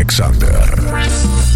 Alexander.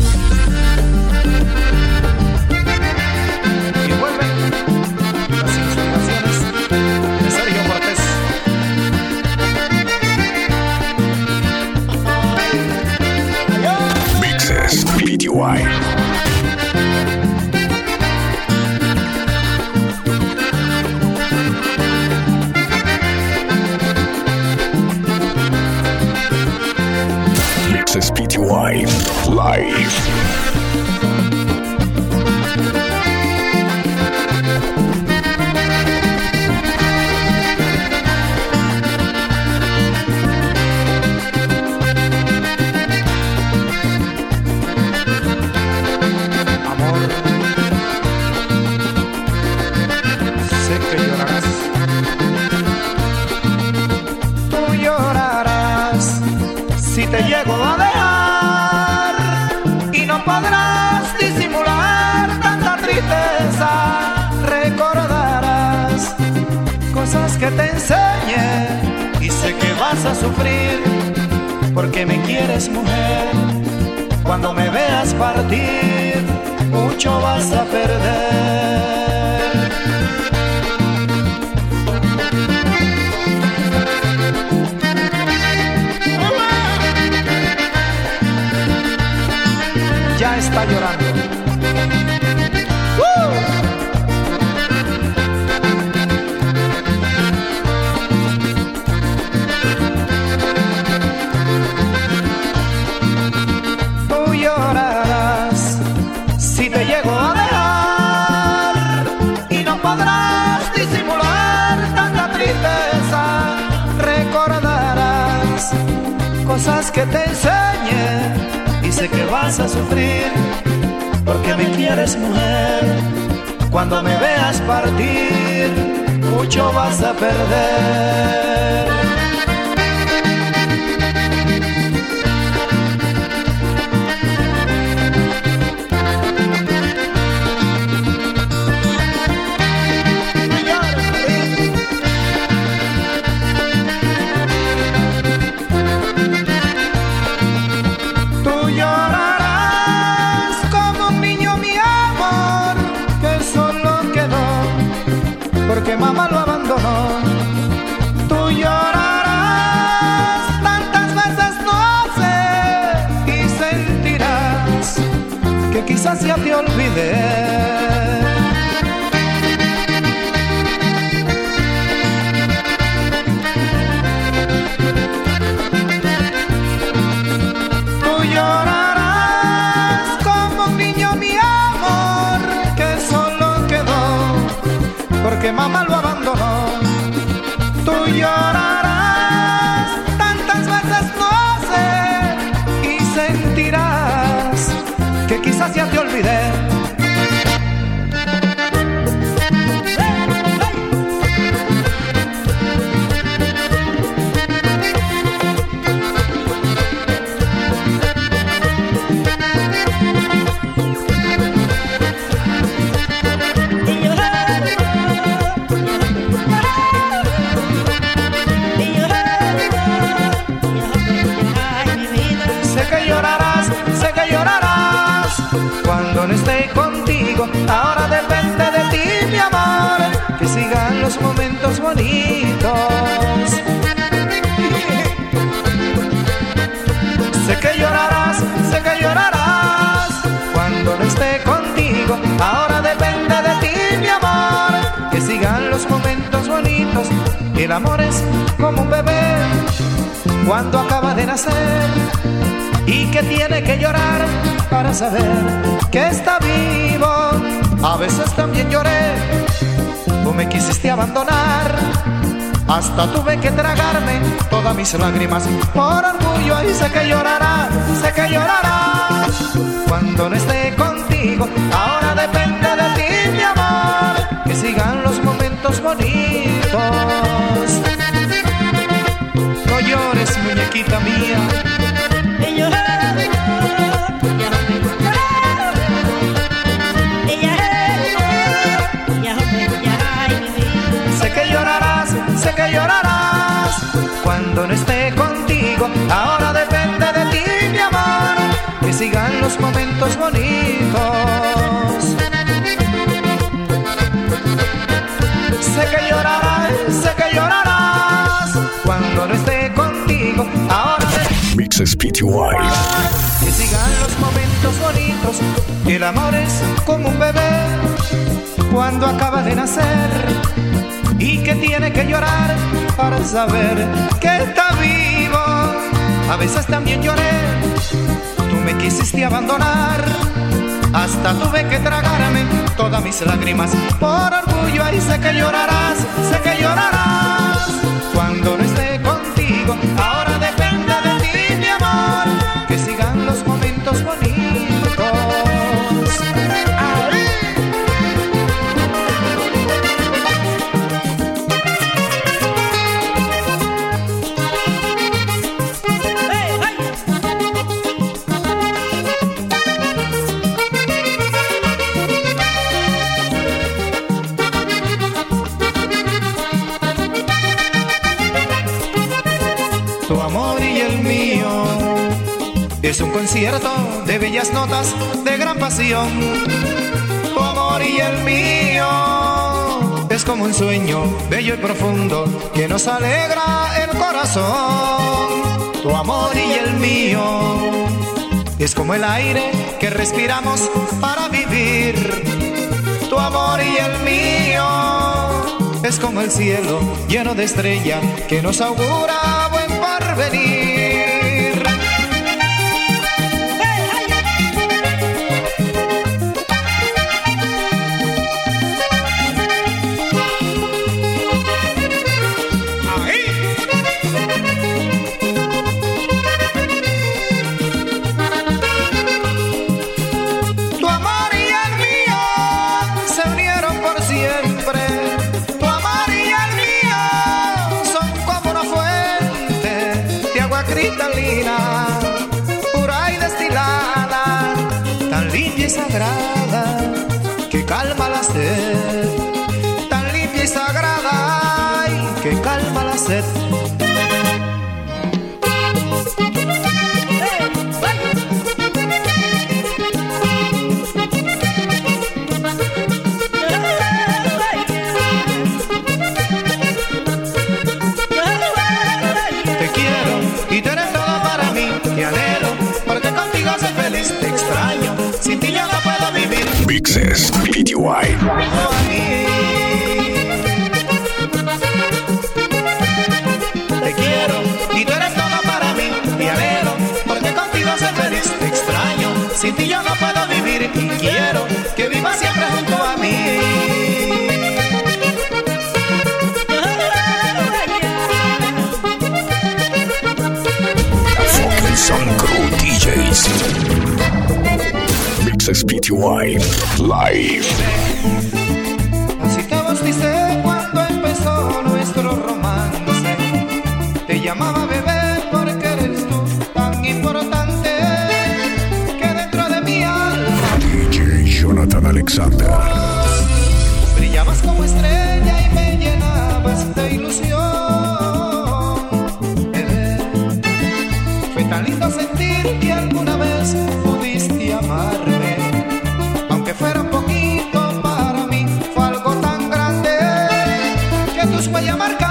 Que te enseñé y sé que vas a sufrir porque me quieres mujer. Cuando me veas partir, mucho vas a perder. Quizás ya te olvidé. Tú llorarás como un niño, mi amor, que solo quedó porque mamá lo saber que está vivo. A veces también lloré, tú me quisiste abandonar. Hasta tuve que tragarme todas mis lágrimas por orgullo y sé que llorarás, sé que llorarás cuando no esté contigo. Ahora depende de ti, mi amor, que sigan los momentos bonitos. No llores, muñequita mía. Sé sé que llorarás cuando no esté contigo. Ahora depende de ti, mi amor, sigan los momentos bonitos. Sé que llorarás, sé que llorarás cuando no esté contigo. Ahora Mixes PTY. que sigan los momentos bonitos. El amor es como un bebé cuando acaba de nacer y que tiene que llorar para saber que está vivo. A veces también lloré, tú me quisiste abandonar. Hasta tuve que tragarme todas mis lágrimas por orgullo. Y sé que llorarás, sé que llorarás cuando no esté contigo. Ahora depende de ti, mi amor, que sigan los momentos bonitos. Concierto de bellas notas, de gran pasión. Tu amor y el mío es como un sueño bello y profundo que nos alegra el corazón. Tu amor y el mío es como el aire que respiramos para vivir. Tu amor y el mío es como el cielo lleno de estrella que nos augura buen porvenir. Alexander. brillabas como estrella y me llenabas de ilusión. Fue tan lindo sentir que alguna vez pudiste amarme. Aunque fuera un poquito para mí, fue algo tan grande que tus huellas marcaste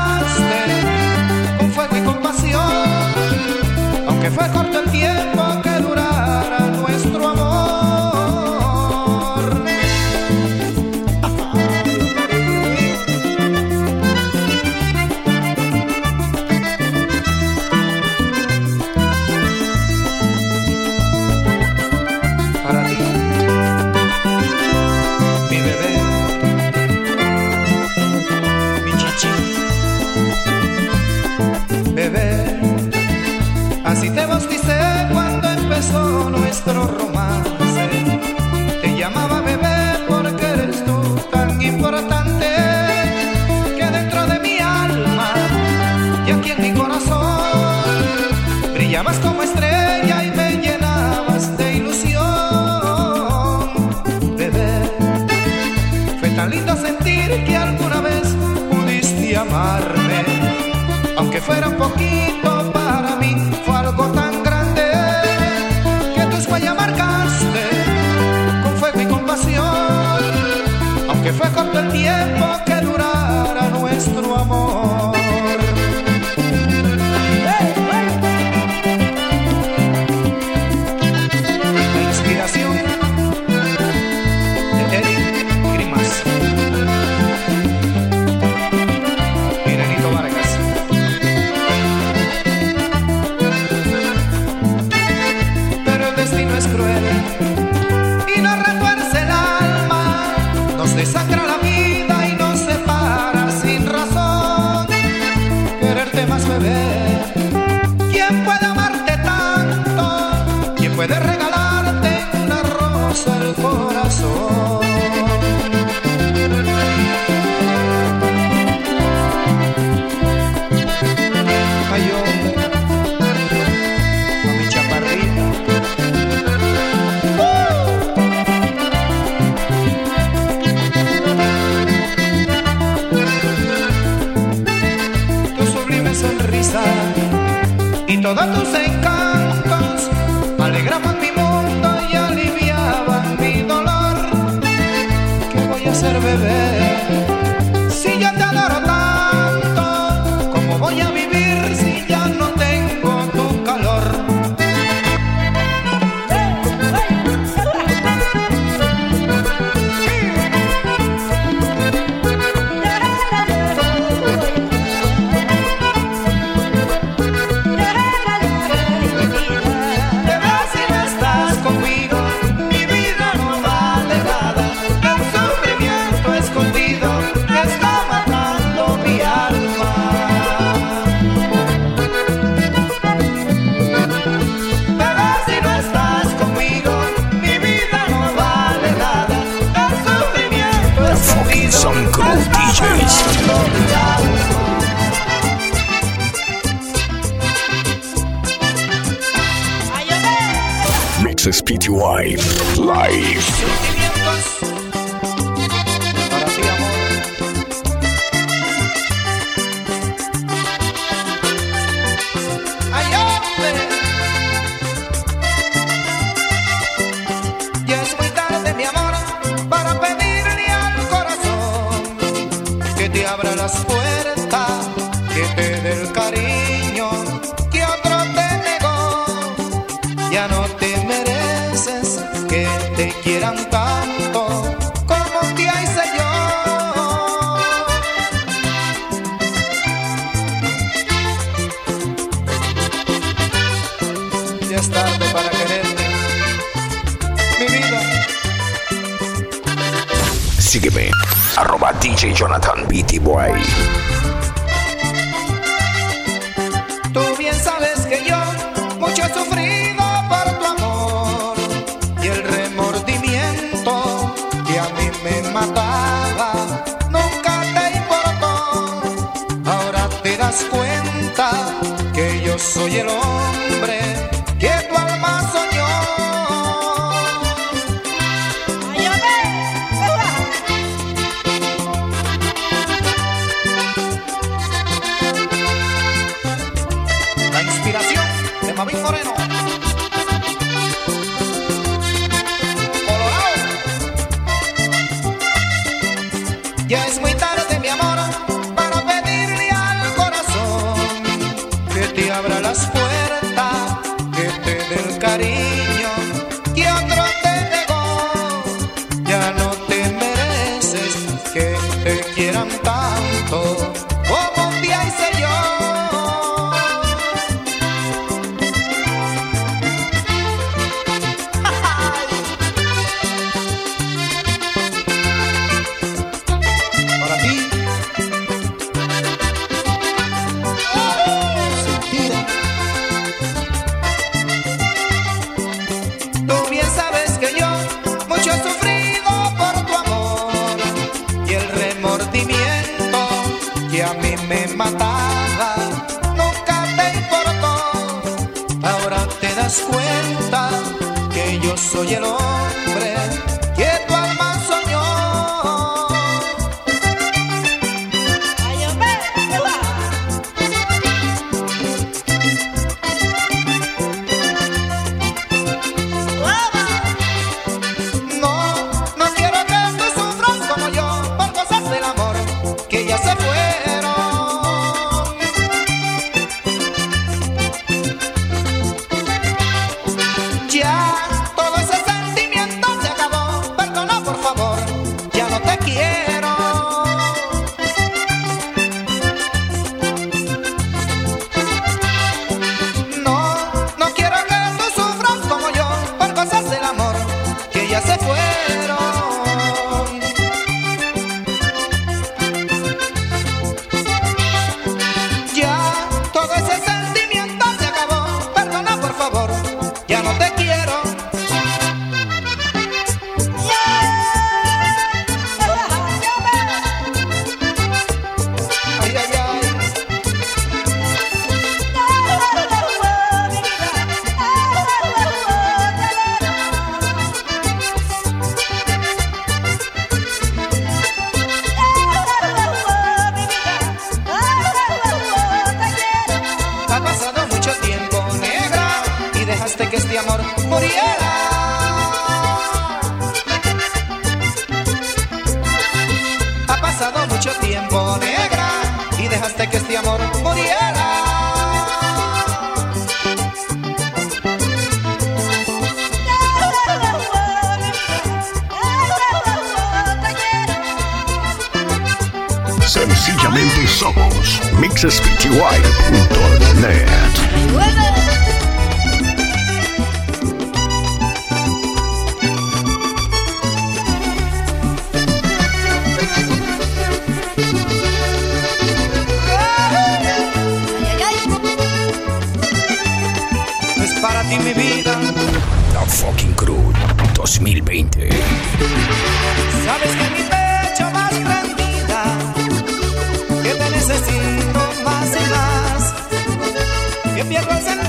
fuera un poquito Mixes PTY Live. Mabel Moreno. que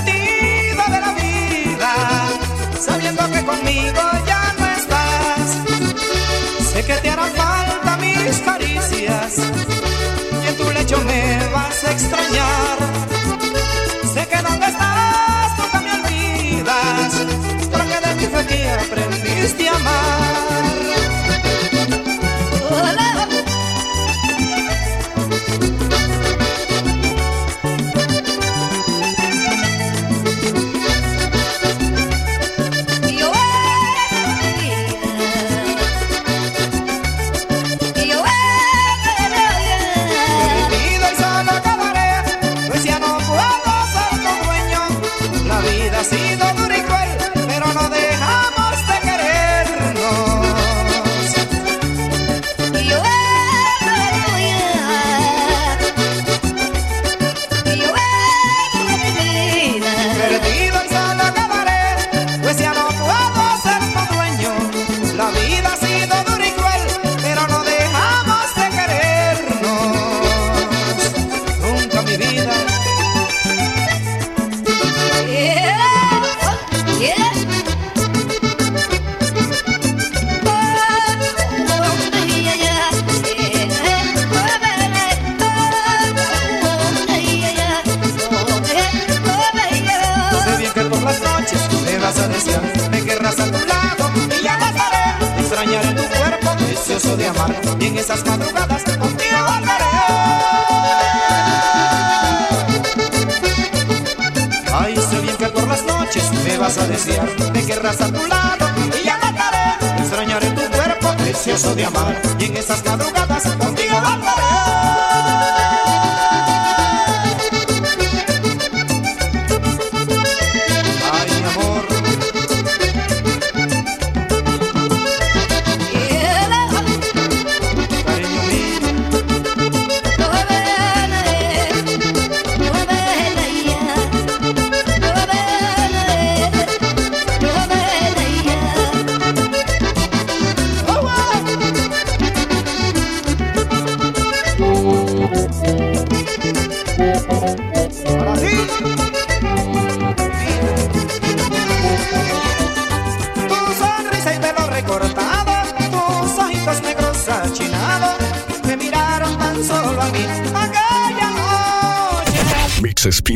a desear. Me querrás a tu lado y ya mataré. Extrañaré tu cuerpo precioso de amar. Y en esas madrugadas contigo andaré.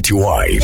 nationwide.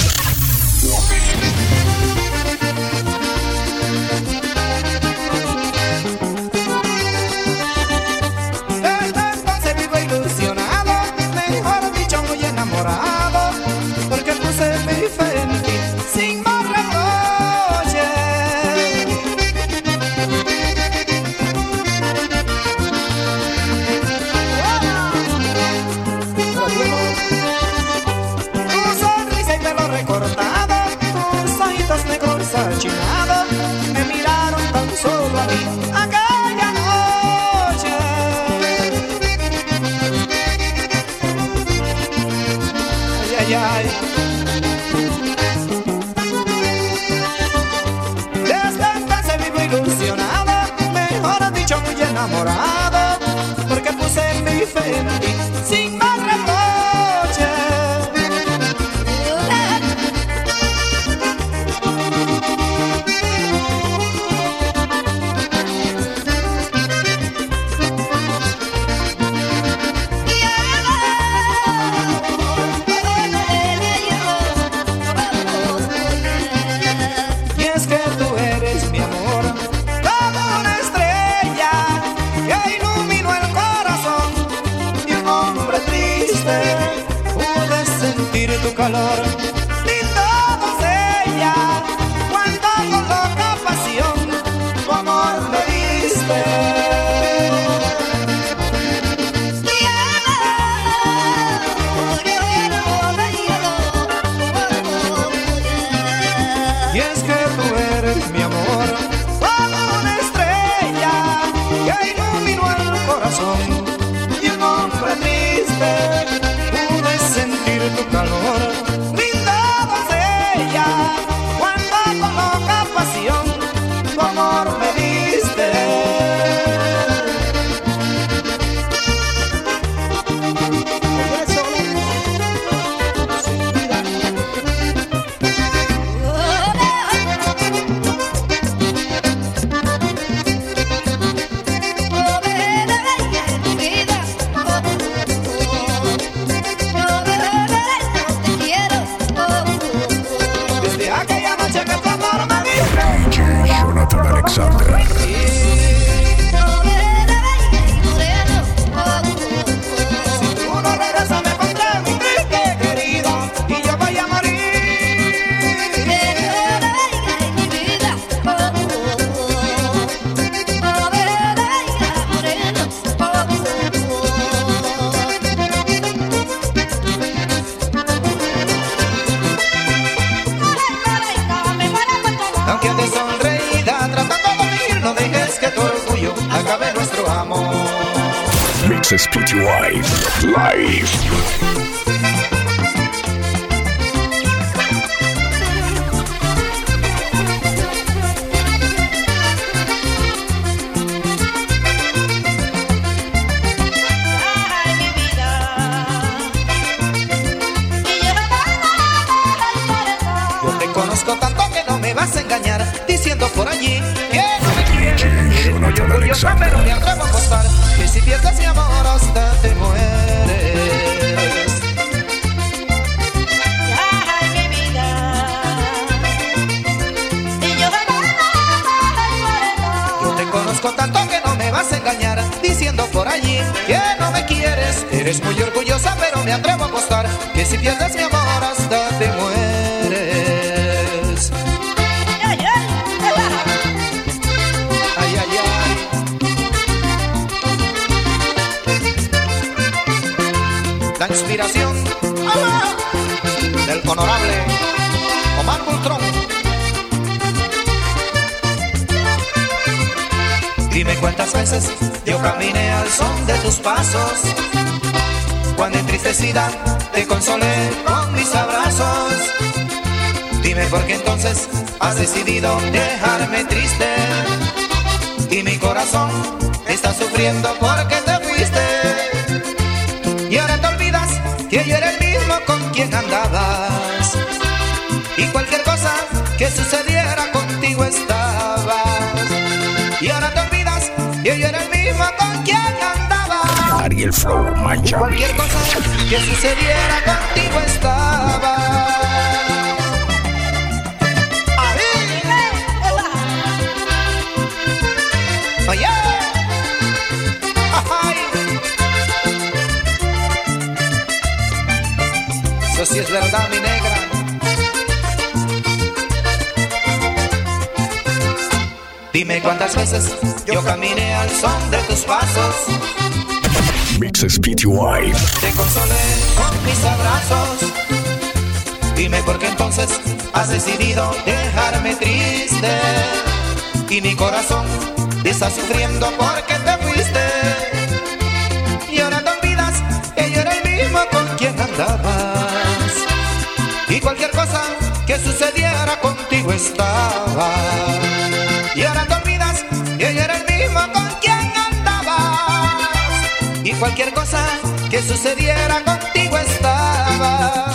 Desde entonces vivo ilusionado, mejor dicho muy enamorado, porque puse mi fe La inspiración del honorable Omar Bultrón. Dime cuántas veces yo caminé al son de tus pasos. Cuando entristecida te consolé con mis abrazos. Dime por qué entonces has decidido dejarme triste. Y mi corazón está sufriendo porque te fuiste. Y ahora que yo era el mismo con quien andabas. Y cualquier cosa que sucediera contigo estabas. Y ahora te olvidas que yo era el mismo con quien andabas. Ariel Flow Miami. cualquier cosa que sucediera contigo estaba. Oye. Sí es verdad, mi negra. Dime cuántas veces yo caminé al son de tus pasos. Mixes PTY. Te consolé con mis abrazos. Dime por qué entonces has decidido dejarme triste. Y mi corazón está sufriendo porque te fuiste. Y ahora te olvidas que yo era el mismo con quien andabas. Cualquier cosa que sucediera contigo estaba. Y ahora te olvidas que yo era el mismo con quien andabas. Y cualquier cosa que sucediera contigo estaba.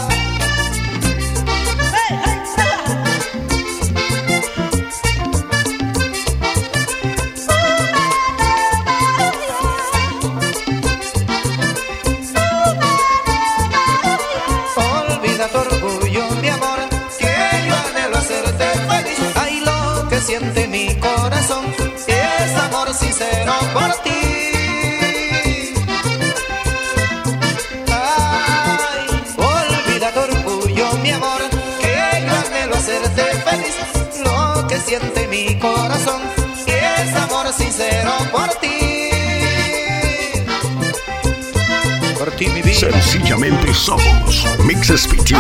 Mi corazón y es amor sincero por ti. Por ti mi vida. Sencillamente somos mixespty.net.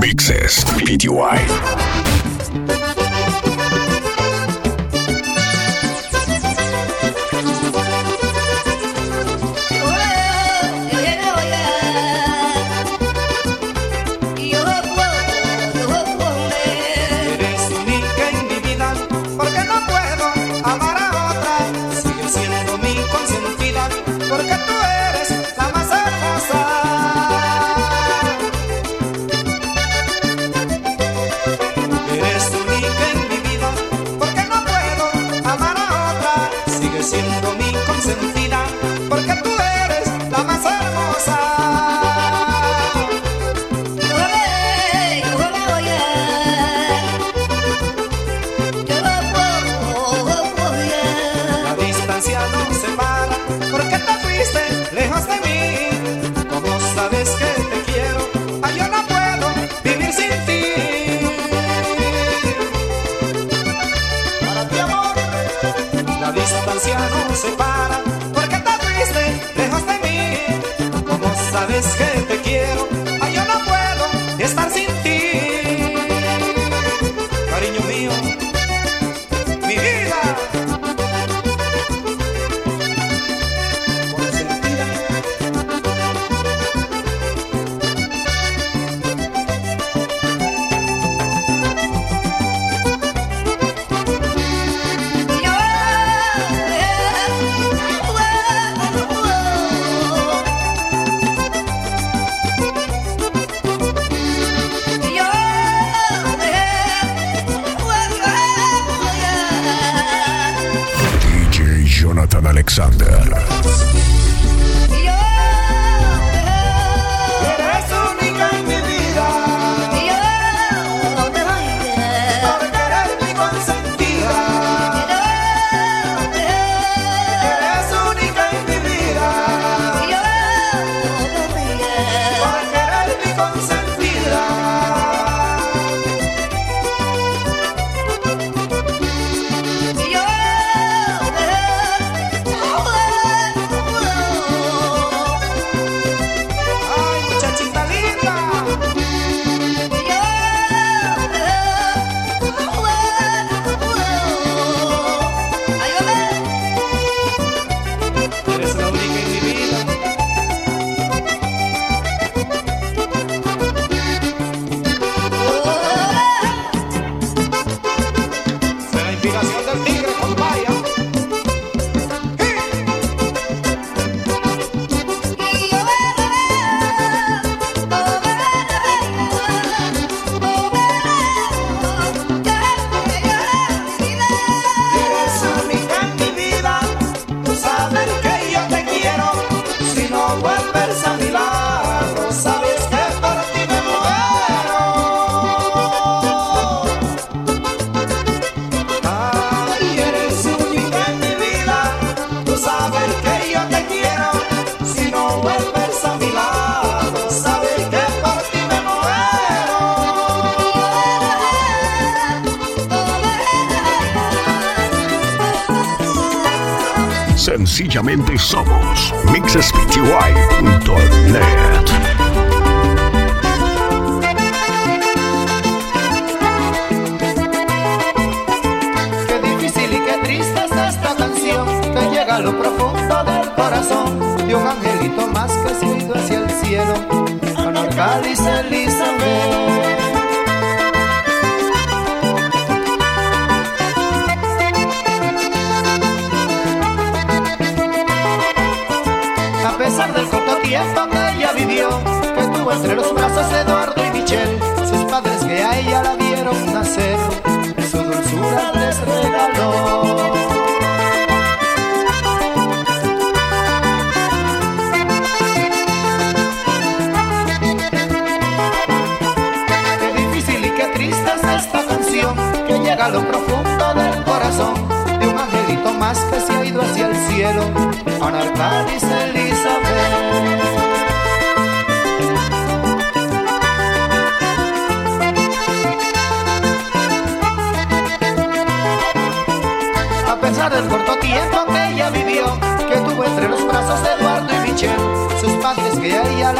Mixes PTY. Que estuvo entre los brazos Eduardo y Michelle, sus padres que a ella la vieron nacer, su dulzura les regaló. Qué difícil y qué triste es esta canción que llega a lo profundo del corazón de un angelito más que se ha ido hacia el cielo, Ana Arcadis tiempo que ella vivió, que tuvo entre los brazos de Eduardo y Michelle, sus padres que a ella la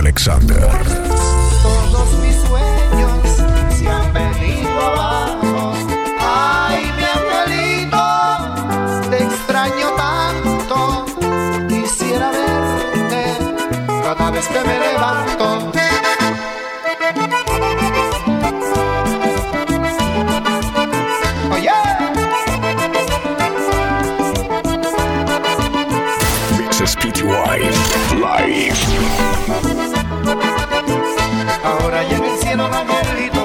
Alexander. Todos mis sueños se han venido abajo. Ay, mi angelito, te extraño tanto. Quisiera verte cada vez que me levanto. PTY. Live. Ahora ya en el cielo no hay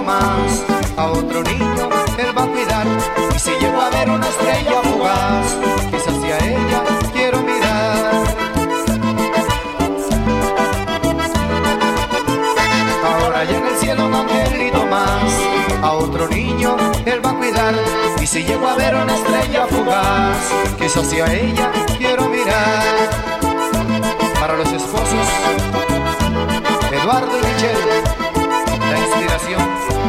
más. A otro niño él va a cuidar. Y si llego a ver una estrella fugaz, quizás hacia ella quiero mirar. Ahora ya en el cielo no angelito más. A otro niño él va a cuidar. Y si llego a ver una estrella fugaz, quizás hacia ella quiero mirar. Para los esposos, Eduardo y Michelle, la inspiración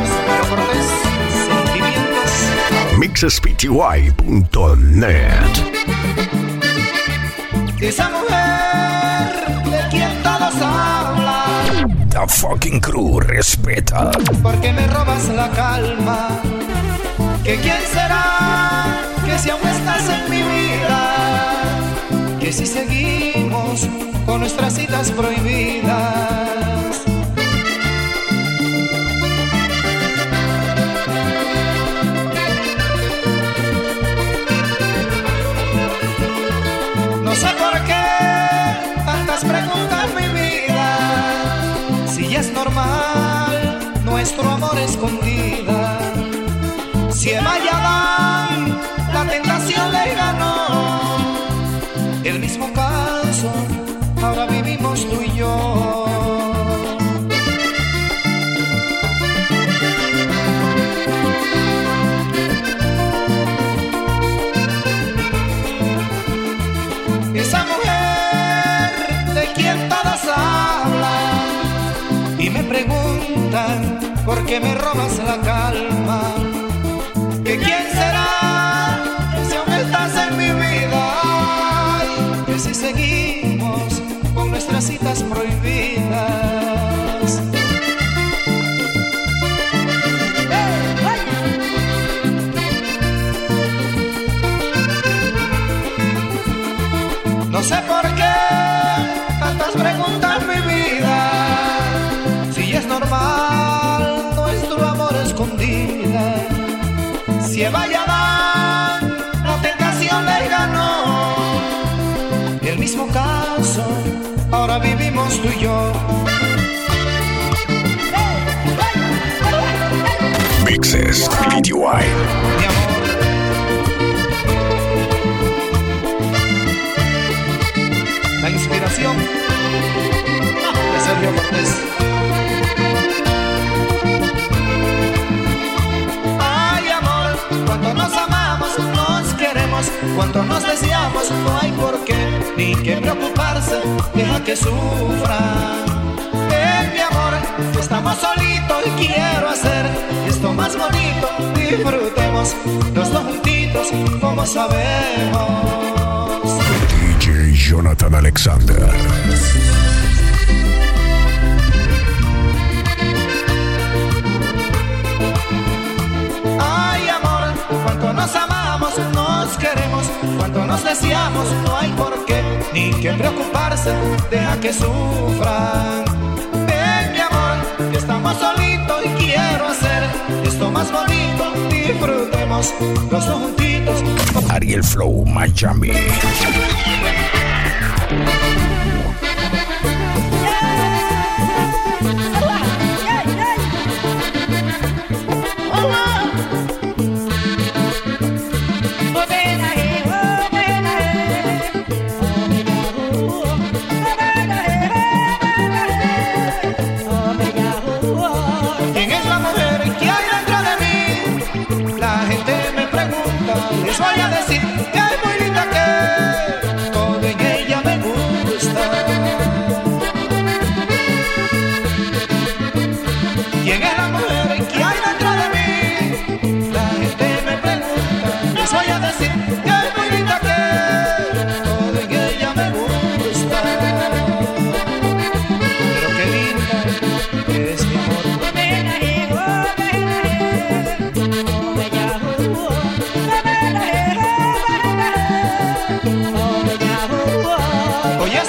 Sergio Cortés, sentimientos. MixesPTY.net. Esa mujer de quien todos hablan, The fucking crew respeta. porque me robas la calma. Que quién será que si aún estás en mi vida, que si seguimos con nuestras citas prohibidas. Tantas preguntas mi vida. Si es normal nuestro amor escondida. Si Eva qué me robas la calma. Vivimos tú y yo. Mixes. La inspiración de Sergio Cortés. Queremos, cuando nos deseamos, no hay por qué ni que preocuparse, deja que sufran. En mi amor, estamos solitos y quiero hacer esto más bonito. Disfrutemos los dos juntitos, como sabemos. DJ Jonathan Alexander. Cuando nos deseamos no hay por qué ni que preocuparse, deja que sufran. Ven mi amor, que estamos solitos y quiero hacer esto más bonito, disfrutemos los dos juntitos. Ariel Flow Miami.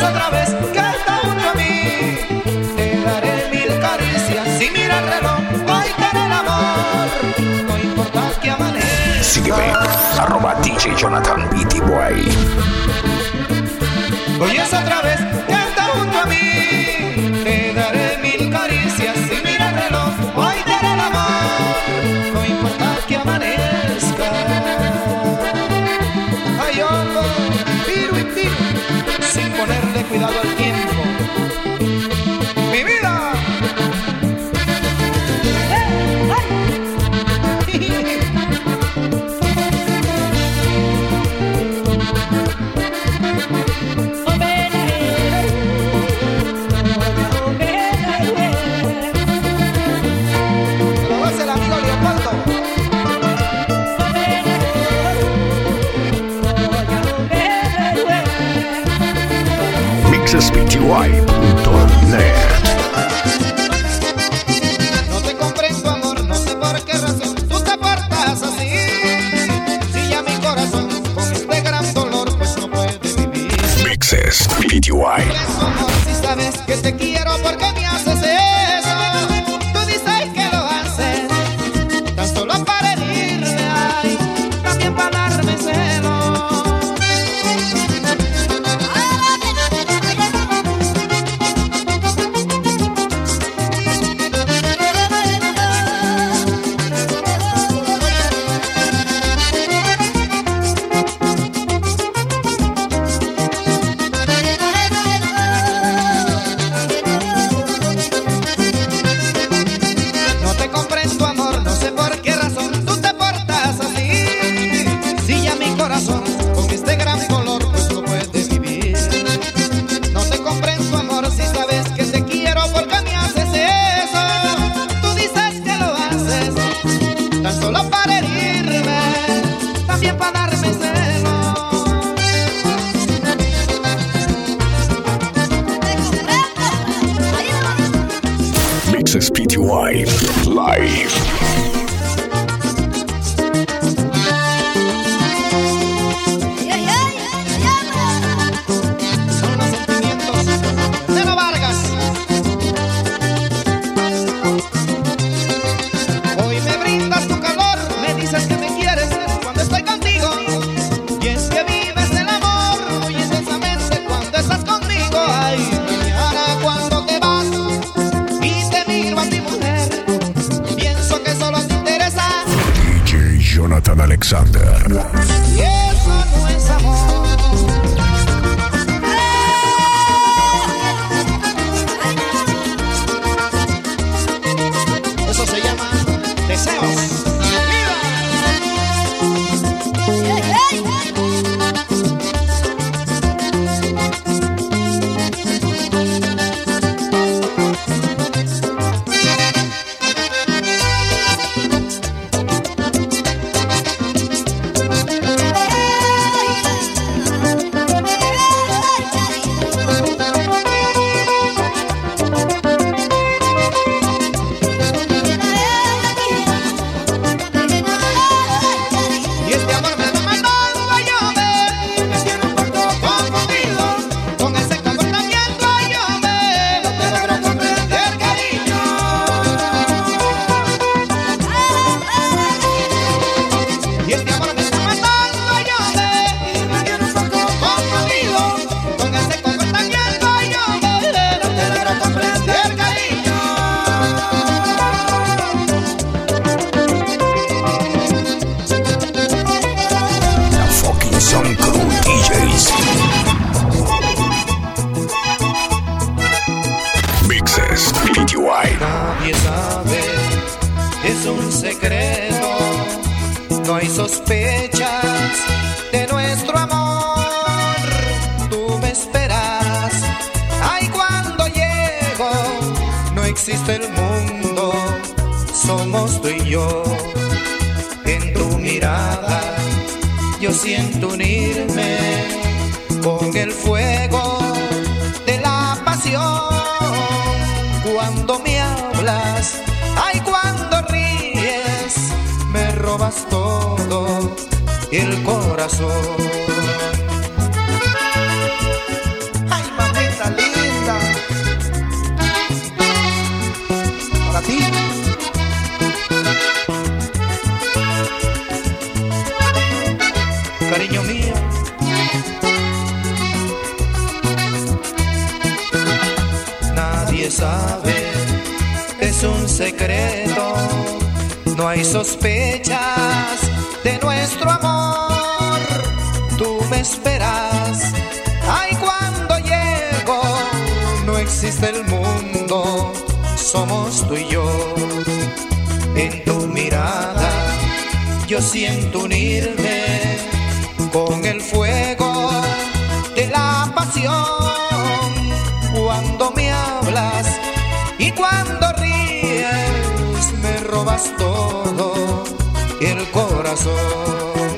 otra vez que está junto a mí. Te daré mil caricias sin mirar el reloj. Hoy te el amor, no importa que amanezca. Sígueme, arroba DJ Jonathan BT Boy. Hoy es otra vez que cuidado al tiempo. Wife. Nadie sabe, es un secreto, no hay sospechas de nuestro amor. Tú me esperas, ay cuando llego, no existe el mundo, somos tú y yo. En tu mirada yo siento unirme con el fuego de la pasión. Cuando me hablas y cuando ríes me robas todo el corazón.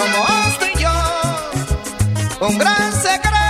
somos tú y yo, un gran secreto.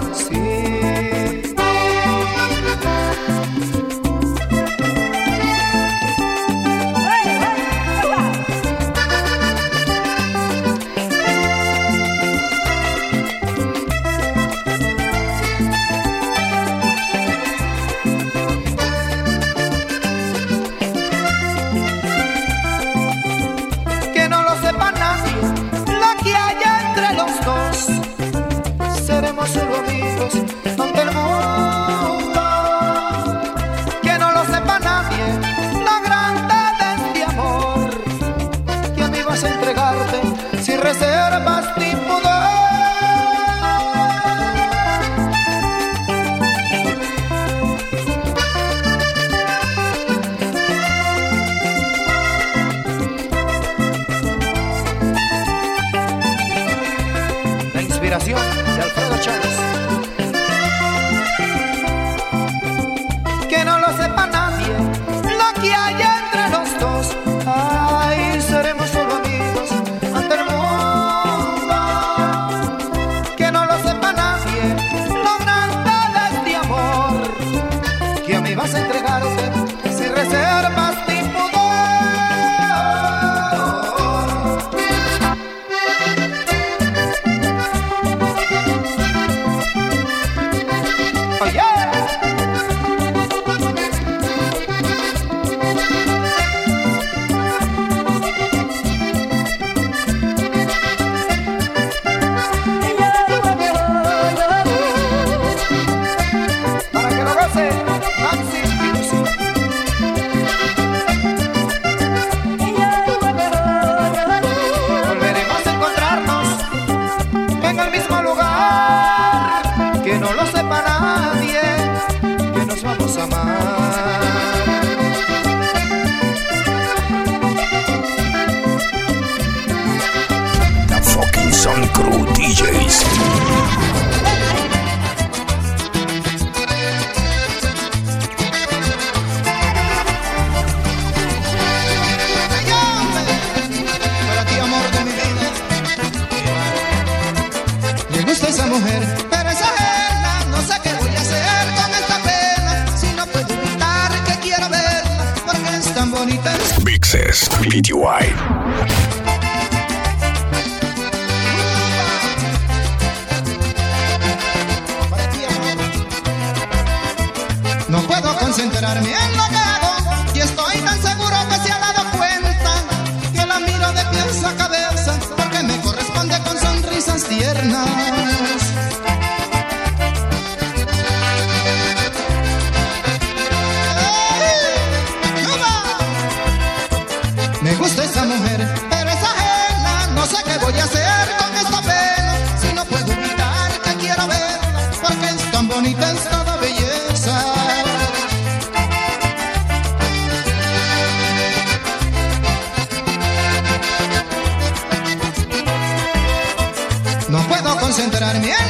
Quiero nunca olvides